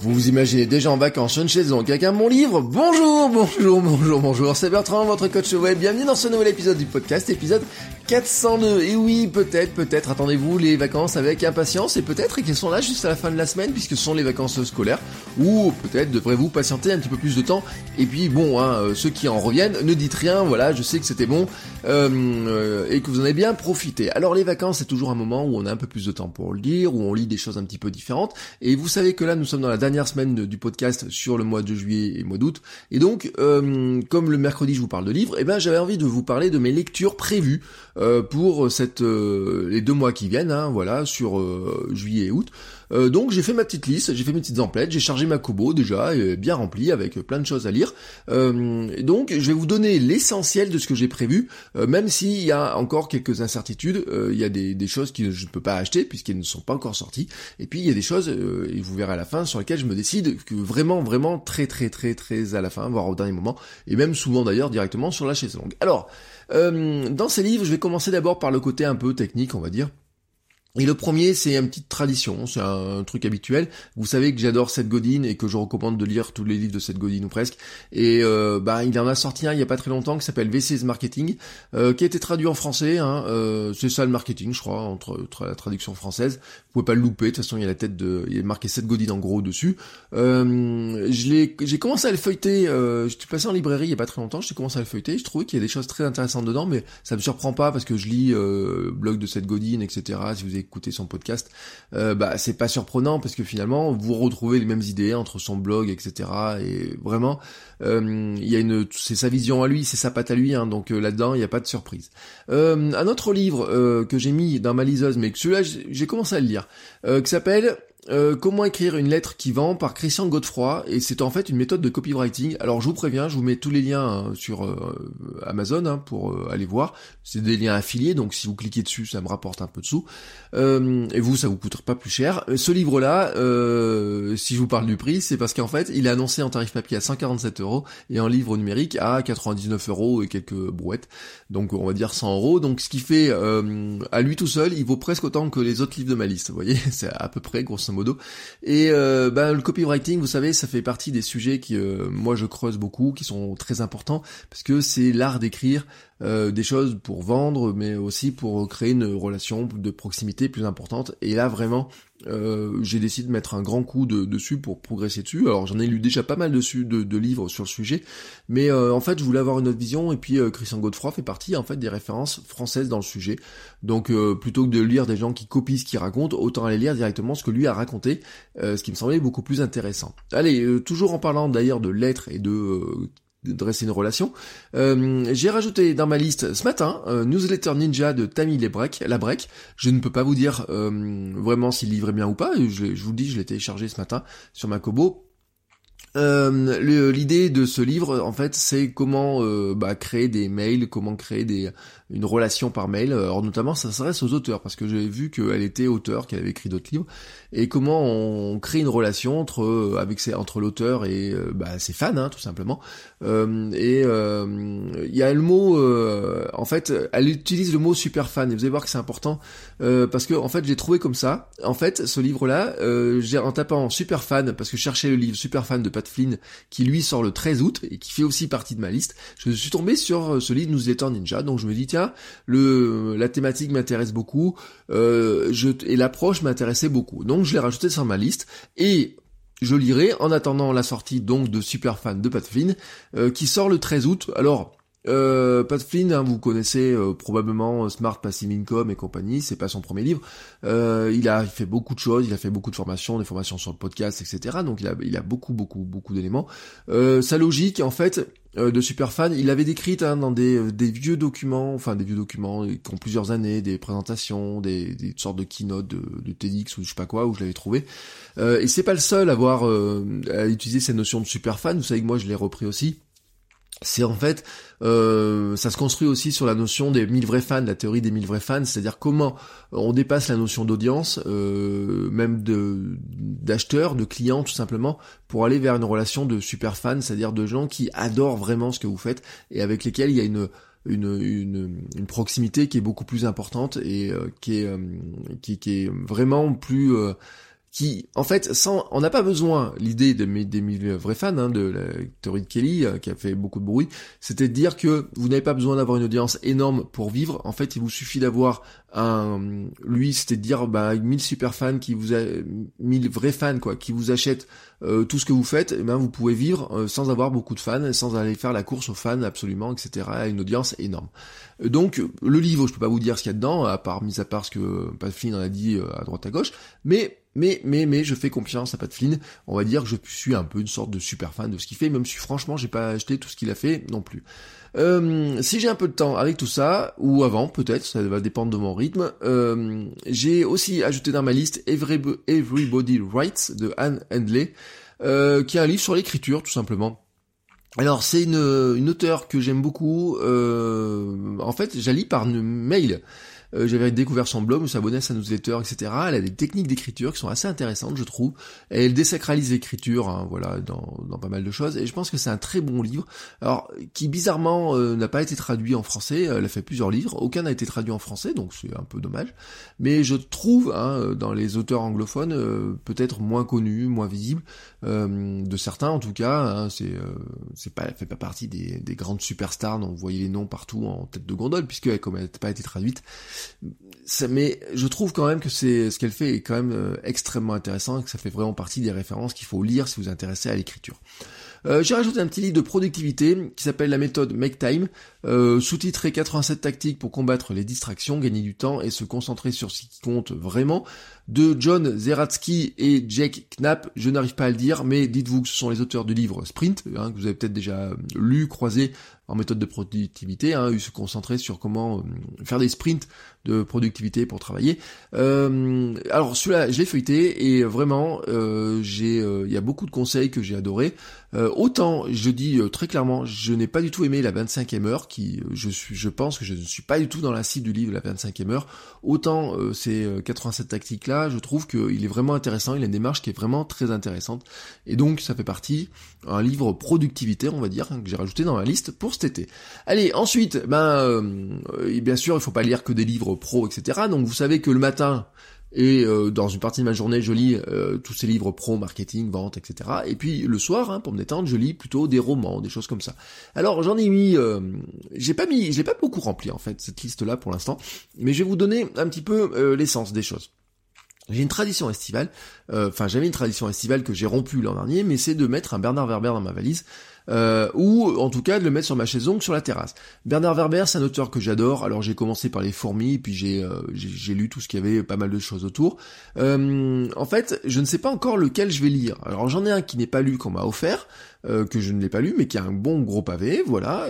Vous vous imaginez déjà en vacances sur une chaise longue avec un bon livre Bonjour, bonjour, bonjour, bonjour, c'est Bertrand, votre coach web. Bienvenue dans ce nouvel épisode du podcast, épisode 402. Et oui, peut-être, peut-être, attendez-vous les vacances avec impatience et peut-être qu'elles sont là juste à la fin de la semaine puisque ce sont les vacances scolaires ou peut-être devrez-vous patienter un petit peu plus de temps. Et puis bon, hein, euh, ceux qui en reviennent, ne dites rien, voilà, je sais que c'était bon euh, euh, et que vous en avez bien profité. Alors les vacances, c'est toujours un moment où on a un peu plus de temps pour le dire, où on lit des choses un petit peu différentes. Et vous savez que là, nous sommes dans la semaine du podcast sur le mois de juillet et mois d'août. Et donc, euh, comme le mercredi je vous parle de livres, et eh ben j'avais envie de vous parler de mes lectures prévues euh, pour cette euh, les deux mois qui viennent, hein, voilà, sur juillet et août. Euh, donc j'ai fait ma petite liste, j'ai fait mes petites emplettes, j'ai chargé ma Kobo déjà, bien remplie avec plein de choses à lire. Euh, donc je vais vous donner l'essentiel de ce que j'ai prévu, euh, même s'il y a encore quelques incertitudes, il y a des, des, choses que je ne peux pas acheter puisqu'elles ne sont pas encore sorties, et puis il y a des choses, et vous verrez à la fin, sur lesquelles je me décide que vraiment, vraiment très très très très à la fin, voire au dernier moment, et même souvent d'ailleurs directement sur la chaise longue. Alors, dans ces livres, je vais commencer d'abord par le côté un peu technique, on va dire. Et le premier, c'est une petite tradition, c'est un, truc habituel. Vous savez que j'adore Seth Godin et que je recommande de lire tous les livres de Seth Godin ou presque. Et euh, bah, il en a sorti un il y a pas très longtemps qui s'appelle VC's Marketing, euh, qui a été traduit en français. Hein, euh, c'est ça le marketing, je crois, entre, la traduction française. Vous pouvez pas le louper. De toute façon, il y a la tête de, il est marqué Seth Godin en gros dessus. Euh, je l'ai, j'ai commencé à le feuilleter. Euh, je suis passé en librairie il y a pas très longtemps. J'ai commencé à le feuilleter. Je trouvais qu'il y a des choses très intéressantes dedans, mais ça me surprend pas parce que je lis euh, blog de Seth Godin, etc. Si vous écouter son podcast, euh, bah c'est pas surprenant parce que finalement vous retrouvez les mêmes idées entre son blog, etc. Et vraiment, euh, il y a une, c'est sa vision à lui, c'est sa patte à lui, hein, donc euh, là-dedans il n'y a pas de surprise. un autre livre que j'ai mis dans ma liseuse, mais que celui-là j'ai commencé à le lire, qui s'appelle euh, comment écrire une lettre qui vend par Christian Godefroy et c'est en fait une méthode de copywriting. Alors je vous préviens, je vous mets tous les liens hein, sur euh, Amazon hein, pour euh, aller voir. C'est des liens affiliés, donc si vous cliquez dessus, ça me rapporte un peu de sous. et vous, ça vous coûtera pas plus cher. Ce livre-là, si je vous parle du prix, c'est parce qu'en fait, il est annoncé en tarif papier à 147 euros et en livre numérique à 99 euros et quelques brouettes. Donc on va dire 100 euros. Donc ce qui fait à lui tout seul, il vaut presque autant que les autres livres de ma liste. Vous voyez, c'est à peu près grosso Et euh, ben, le copywriting, vous savez, ça fait partie des sujets qui, euh, moi, je creuse beaucoup, qui sont très importants, parce que c'est l'art d'écrire euh, des choses pour vendre, mais aussi pour créer une relation de proximité plus importante. Et là, vraiment, euh, j'ai décidé de mettre un grand coup de, dessus pour progresser dessus. Alors j'en ai lu déjà pas mal dessus de, livres sur le sujet, mais euh, en fait je voulais avoir une autre vision et puis euh, Christian Godefroy fait partie en fait des références françaises dans le sujet. Donc plutôt que de lire des gens qui copient ce qu'il raconte, autant aller lire directement ce que lui a raconté, ce qui me semblait beaucoup plus intéressant. Allez, toujours en parlant d'ailleurs de lettres et de dresser une relation. Euh, j'ai rajouté dans ma liste ce matin euh, Newsletter Ninja de Tammy Lebrec, Labrec. Je ne peux pas vous dire euh, vraiment s'il livrait bien ou pas. Je, je vous dis, je l'ai téléchargé ce matin sur ma Kobo. L'idée de ce livre, en fait, c'est comment bah, créer des mails, comment créer des, une relation par mail. Alors notamment, ça s'adresse aux auteurs, parce que j'ai vu qu'elle était auteur, qu'elle avait écrit d'autres livres, et comment on crée une relation entre euh, avec entre l'auteur et euh, bah, ses fans, hein, tout simplement. Euh, et il y a le mot, en fait, elle utilise le mot super fan. Et vous allez voir que c'est important parce que en fait, j'ai trouvé comme ça. En fait, ce livre-là, j'ai en tapant super fan, parce que je cherchais le livre super fan de Pat Flynn, qui lui sort le 13 août et qui fait aussi partie de ma liste. Je suis tombé sur ce livre Newsletter Ninja, donc je me dis tiens, la thématique m'intéresse beaucoup, je, et l'approche m'intéressait beaucoup. Donc je l'ai rajouté sur ma liste et je lirai en attendant la sortie donc de Super Fan de Pat Flynn euh, qui sort le 13 août. Alors euh, Pat Flynn, hein, vous connaissez euh, probablement Smart Passive Income et compagnie, c'est pas son premier livre. il a fait beaucoup de choses, il a fait beaucoup de formations, des formations sur le podcast, etc. Donc il a, il a beaucoup, beaucoup, beaucoup d'éléments. sa logique, en fait, euh, de super fan. Il avait décrite hein, dans des, euh, des, vieux documents, enfin des vieux documents qui ont plusieurs années, des présentations, des, des sortes de keynotes de, de, TEDx ou je sais pas quoi où je l'avais trouvé. Euh, et c'est pas le seul à avoir à utiliser cette notion de super fan. Vous savez que moi je l'ai repris aussi. C'est en fait, euh, ça se construit aussi sur la notion des mille vrais fans, la théorie des mille vrais fans, c'est-à-dire comment on dépasse la notion d'audience, euh, même de d'acheteurs, de clients tout simplement, pour aller vers une relation de super fans, c'est-à-dire de gens qui adorent vraiment ce que vous faites et avec lesquels il y a une une, une, une proximité qui est beaucoup plus importante et euh, qui, est, qui, qui, est vraiment plus qui, en fait, sans, on n'a pas besoin, l'idée de mes, des vrais fans, hein, de la théorie de Kelly, euh, qui a fait beaucoup de bruit, c'était de dire que vous n'avez pas besoin d'avoir une audience énorme pour vivre, en fait, il vous suffit d'avoir un, lui, c'était de dire, bah, 1000 super fans qui vous a, 1000 vrais fans, quoi, qui vous achètent euh, tout ce que vous faites, et eh ben, vous pouvez vivre euh, sans avoir beaucoup de fans, sans aller faire la course aux fans, absolument, etc., à une audience énorme. Donc, le livre, je peux pas vous dire ce qu'il y a dedans, à part, mis à part ce que Pat Flynn en a dit à droite à gauche, mais mais, mais, mais, je fais confiance à Pat Flynn. On va dire que je suis un peu une sorte de super fan de ce qu'il fait, même si franchement, j'ai pas acheté tout ce qu'il a fait non plus. Euh, si j'ai un peu de temps avec tout ça, ou avant peut-être, ça va dépendre de mon rythme, euh, j'ai aussi ajouté dans ma liste Everybody Writes de Anne Handley, euh, qui est un livre sur l'écriture tout simplement. Alors c'est une, une auteure que j'aime beaucoup. en fait, j'allie par une mail. Euh, j'avais découvert son blog, me suis abonné à sa newsletter, etc. Elle a des techniques d'écriture qui sont assez intéressantes, je trouve. Et elle désacralise l'écriture, hein, voilà, dans, dans, pas mal de choses. Et je pense que c'est un très bon livre. Alors, qui bizarrement euh, n'a pas été traduit en français. Elle a fait plusieurs livres. Aucun n'a été traduit en français, donc c'est un peu dommage. Mais je trouve, hein, dans les auteurs anglophones, euh, peut-être moins connus, moins visibles, de certains en tout cas. Hein, c'est, c'est pas, elle fait pas partie des, des grandes superstars dont vous voyez les noms partout en tête de gondole, puisque comme elle n'a pas été traduite, mais je trouve quand même que c'est ce qu'elle fait est quand même euh, extrêmement intéressant et que ça fait vraiment partie des références qu'il faut lire si vous vous intéressez à l'écriture. Euh, j'ai rajouté un petit livre de productivité qui s'appelle la méthode Make Time, euh, sous-titré 87 tactiques pour combattre les distractions, gagner du temps et se concentrer sur ce qui compte vraiment, de John Zeratsky et Jake Knapp, je n'arrive pas à le dire, mais dites-vous que ce sont les auteurs du livre Sprint, hein, que vous avez peut-être déjà lu, croisé en méthode de productivité, hein, se concentrer sur comment euh, faire des sprints de productivité pour travailler. Euh, alors celui-là, je l'ai feuilleté et vraiment, euh, j'ai, il y a beaucoup de conseils que j'ai adorés. autant, je dis très clairement, je n'ai pas du tout aimé la 25e heure, qui, je suis, je pense que je ne suis pas du tout dans la cible du livre la 25e heure. Autant ces 87 tactiques là, je trouve qu'il est vraiment intéressant. Il a une démarche qui est vraiment très intéressante et donc ça fait partie un livre productivité, on va dire, que j'ai rajouté dans ma liste pour cet été. Allez, ensuite, ben, euh, bien sûr, il faut pas lire que des livres pro, etc. Donc vous savez que le matin, et euh, dans une partie de ma journée, je lis euh, tous ces livres pro, marketing, vente, etc. Et puis le soir, hein, pour me détendre, je lis plutôt des romans, des choses comme ça. Alors j'en ai mis, j'ai pas mis, j'ai pas beaucoup rempli en fait cette liste-là pour l'instant, mais je vais vous donner un petit peu l'essence des choses. J'ai une tradition estivale, euh, enfin j'avais une tradition estivale que j'ai rompue l'an dernier, mais c'est de mettre un Bernard Werber dans ma valise, euh, ou en tout cas de le mettre sur ma chaise longue sur la terrasse. Bernard Werber, c'est un auteur que j'adore. Alors j'ai commencé par les fourmis, puis j'ai euh, lu tout ce qu'il y avait, pas mal de choses autour. en fait, je ne sais pas encore lequel je vais lire. Alors j'en ai un qui n'est pas lu qu'on m'a offert, que je ne l'ai pas lu, mais qui a un bon gros pavé, voilà,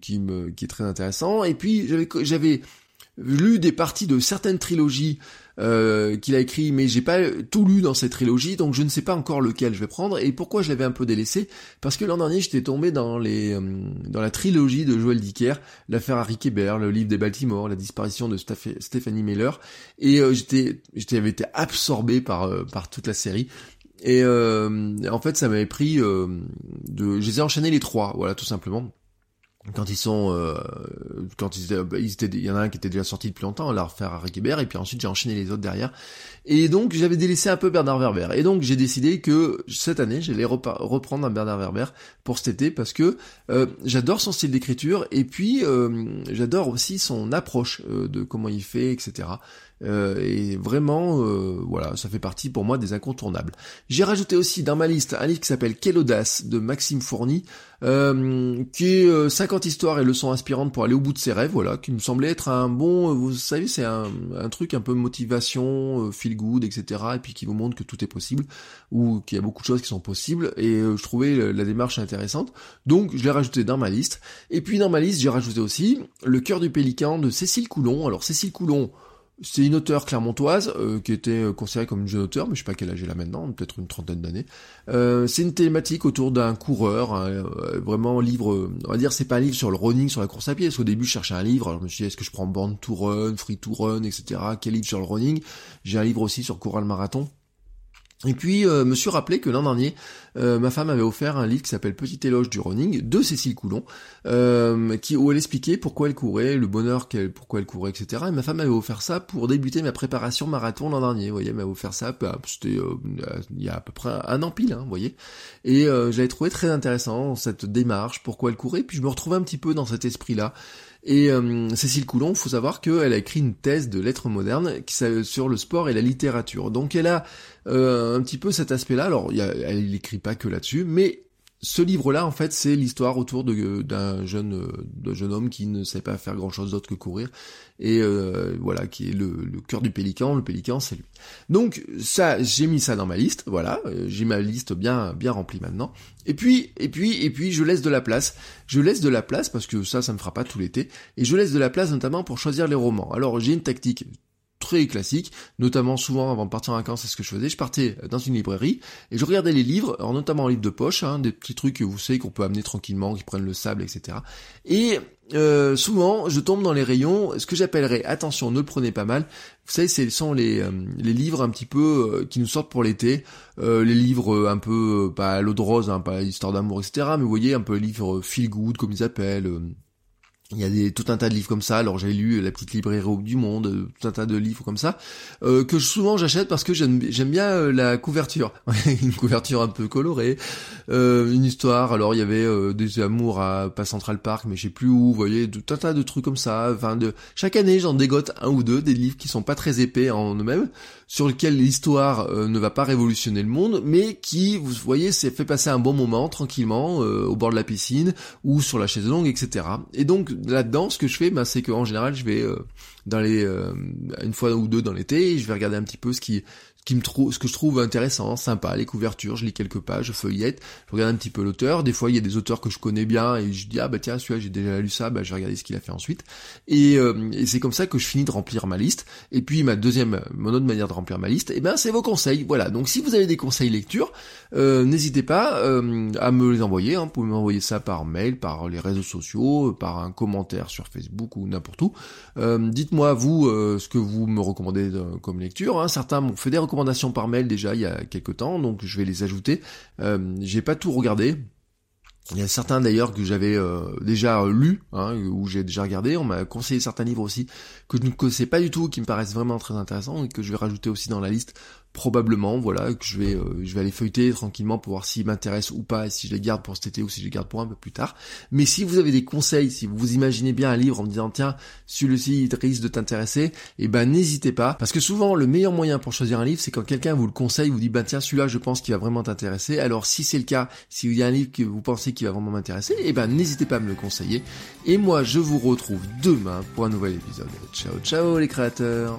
qui me qui est très intéressant. Et puis j'avais lu des parties de certaines trilogies euh, qu'il a écrit, mais j'ai pas tout lu dans cette trilogie, donc je ne sais pas encore lequel je vais prendre. Et pourquoi je l'avais un peu délaissé Parce que l'an dernier, j'étais tombé dans les euh, dans la trilogie de Joël Dicker, l'affaire Harry Kéber, le livre des Baltimore, la disparition de Stephanie Miller, et euh, j'étais j'avais été absorbé par par toute la série. Et en fait, ça m'avait pris de, je les ai enchaînés les trois, voilà, tout simplement quand ils sont euh, quand ils bah, ils étaient il y en a un qui était déjà sorti depuis longtemps la refaire à Rickebert et puis ensuite j'ai enchaîné les autres derrière. Et donc j'avais délaissé un peu Bernard Werber. Et donc j'ai décidé que cette année j'allais reprendre un Bernard Werber pour cet été parce que euh, j'adore son style d'écriture et puis euh, j'adore aussi son approche de comment il fait etc et vraiment voilà ça fait partie pour moi des incontournables. J'ai rajouté aussi dans ma liste un livre qui s'appelle Quelle audace de Maxime Fourny euh, qui est 50 euh, histoires et leçons inspirantes pour aller au bout de ses rêves, voilà, qui me semblait être un bon, euh, vous savez, c'est un, un, truc un peu motivation, feel good, etc. Et puis qui vous montre que tout est possible, ou qu'il y a beaucoup de choses qui sont possibles, et je trouvais la démarche intéressante, donc je l'ai rajouté dans ma liste. Et puis dans ma liste, j'ai rajouté aussi Le cœur du pélican de Cécile Coulon. Alors Cécile Coulon, C'est une auteure clermontoise euh, qui était euh, considérée comme une jeune auteure, mais je sais pas quel âge elle a maintenant, peut-être une trentaine d'années. Euh, c'est une thématique autour d'un coureur, hein, vraiment un livre, on va dire c'est pas un livre sur le running, sur la course à pied, parce qu'au début je cherchais un livre, alors je me suis dit est-ce que je prends Born to Run, Free to Run, etc. Quel livre sur le running? J'ai un livre aussi sur courir le marathon. Et puis, euh, me suis rappelé que l'an dernier, euh, ma femme avait offert un livre qui s'appelle Petit éloge du running de Cécile Coulon, euh, qui, où elle expliquait pourquoi elle courait, le bonheur qu'elle, pourquoi elle courait, etc. Et ma femme avait offert ça pour débuter ma préparation marathon l'an dernier. Vous voyez, elle m'avait offert ça, bah, c'était il y a à peu près un an pile, hein, vous voyez. Et j'avais trouvé très intéressant cette démarche, pourquoi elle courait. Puis je me retrouvais un petit peu dans cet esprit-là. Et euh, Cécile Coulon, faut savoir qu'elle a écrit une thèse de lettres modernes sur le sport et la littérature. Donc elle a euh, un petit peu cet aspect-là. Alors elle n'écrit pas que là-dessus, mais ce livre-là, en fait, c'est l'histoire autour d'un jeune, euh, jeune homme qui ne sait pas faire grand-chose d'autre que courir, et euh, voilà, qui est le, le cœur du pélican. Le pélican, c'est lui. Donc ça, j'ai mis ça dans ma liste. Voilà, euh, j'ai ma liste bien, bien remplie maintenant. Et puis, et puis, et puis, je laisse de la place. Je laisse de la place parce que ça, ça me fera pas tout l'été. Et je laisse de la place notamment pour choisir les romans. Alors, j'ai une tactique très classique, notamment souvent avant de partir en vacances, c'est ce que je faisais, je partais dans une librairie et je regardais les livres, alors notamment en livres de poche, hein, des petits trucs que vous savez qu'on peut amener tranquillement, qui prennent le sable, etc. Et euh, souvent, je tombe dans les rayons, ce que j'appellerais, attention, ne le prenez pas mal, vous savez, ce sont les, euh, les livres un petit peu euh, qui nous sortent pour l'été, les livres un peu, pas l'eau de rose, hein, pas l'histoire d'amour, etc., mais vous voyez, un peu les livres feel good, comme ils appellent, il y a des, tout un tas de livres comme ça. Alors j'ai lu La petite librairie du monde, euh, tout un tas de livres comme ça euh, que souvent j'achète parce que j'aime bien euh, la couverture, une couverture un peu colorée, une histoire. Alors il y avait des amours à pas Central Park, mais je sais plus où. Vous voyez, tout un tas de trucs comme ça. Enfin de chaque année j'en dégote un ou deux des livres qui sont pas très épais en eux-mêmes, sur lesquels l'histoire ne va pas révolutionner le monde, mais qui, vous voyez, c'est fait passer un bon moment tranquillement au bord de la piscine ou sur la chaise longue, etc. Et donc là-dedans, ce que je fais, bah, c'est qu'en général, je vais euh, dans les euh, une fois ou deux dans l'été, je vais regarder un petit peu ce qui me trouve, ce que je trouve intéressant, sympa, les couvertures, je lis quelques pages, je feuillette, je regarde un petit peu l'auteur. Des fois, il y a des auteurs que je connais bien et je dis ah bah tiens celui-là j'ai déjà lu ça, bah je vais regarder ce qu'il a fait ensuite. Et, euh, et c'est comme ça que je finis de remplir ma liste. Et puis ma deuxième, mon autre manière de remplir ma liste, et eh ben c'est vos conseils. Voilà. Donc si vous avez des conseils lecture, euh, n'hésitez pas euh, à me les envoyer. Hein. Vous pouvez m'envoyer ça par mail, par les réseaux sociaux, par un commentaire sur Facebook ou n'importe où. Dites-moi vous ce que vous me recommandez comme lecture. Hein. Certains m'ont fait des recommandations par mail déjà il y a quelques temps, donc je vais les ajouter. Euh, j'ai pas tout regardé. Il y a certains d'ailleurs que j'avais euh, déjà lu, hein, ou j'ai déjà regardé. On m'a conseillé certains livres aussi que je ne connaissais pas du tout, qui me paraissent vraiment très intéressants et que je vais rajouter aussi dans la liste probablement, voilà, que je vais, euh, je vais aller feuilleter tranquillement pour voir s'ils m'intéressent ou pas, et si je les garde pour cet été ou si je les garde pour un peu plus tard. Mais si vous avez des conseils, si vous vous imaginez bien un livre en me disant tiens, celui-ci risque de t'intéresser, eh ben n'hésitez pas, parce que souvent le meilleur moyen pour choisir un livre, c'est quand quelqu'un vous le conseille, vous dit ben tiens celui-là je pense qu'il va vraiment t'intéresser. Alors si c'est le cas, si il y a un livre que vous pensez qui va vraiment m'intéresser, eh ben n'hésitez pas à me le conseiller. Et moi je vous retrouve demain pour un nouvel épisode. Ciao ciao les créateurs.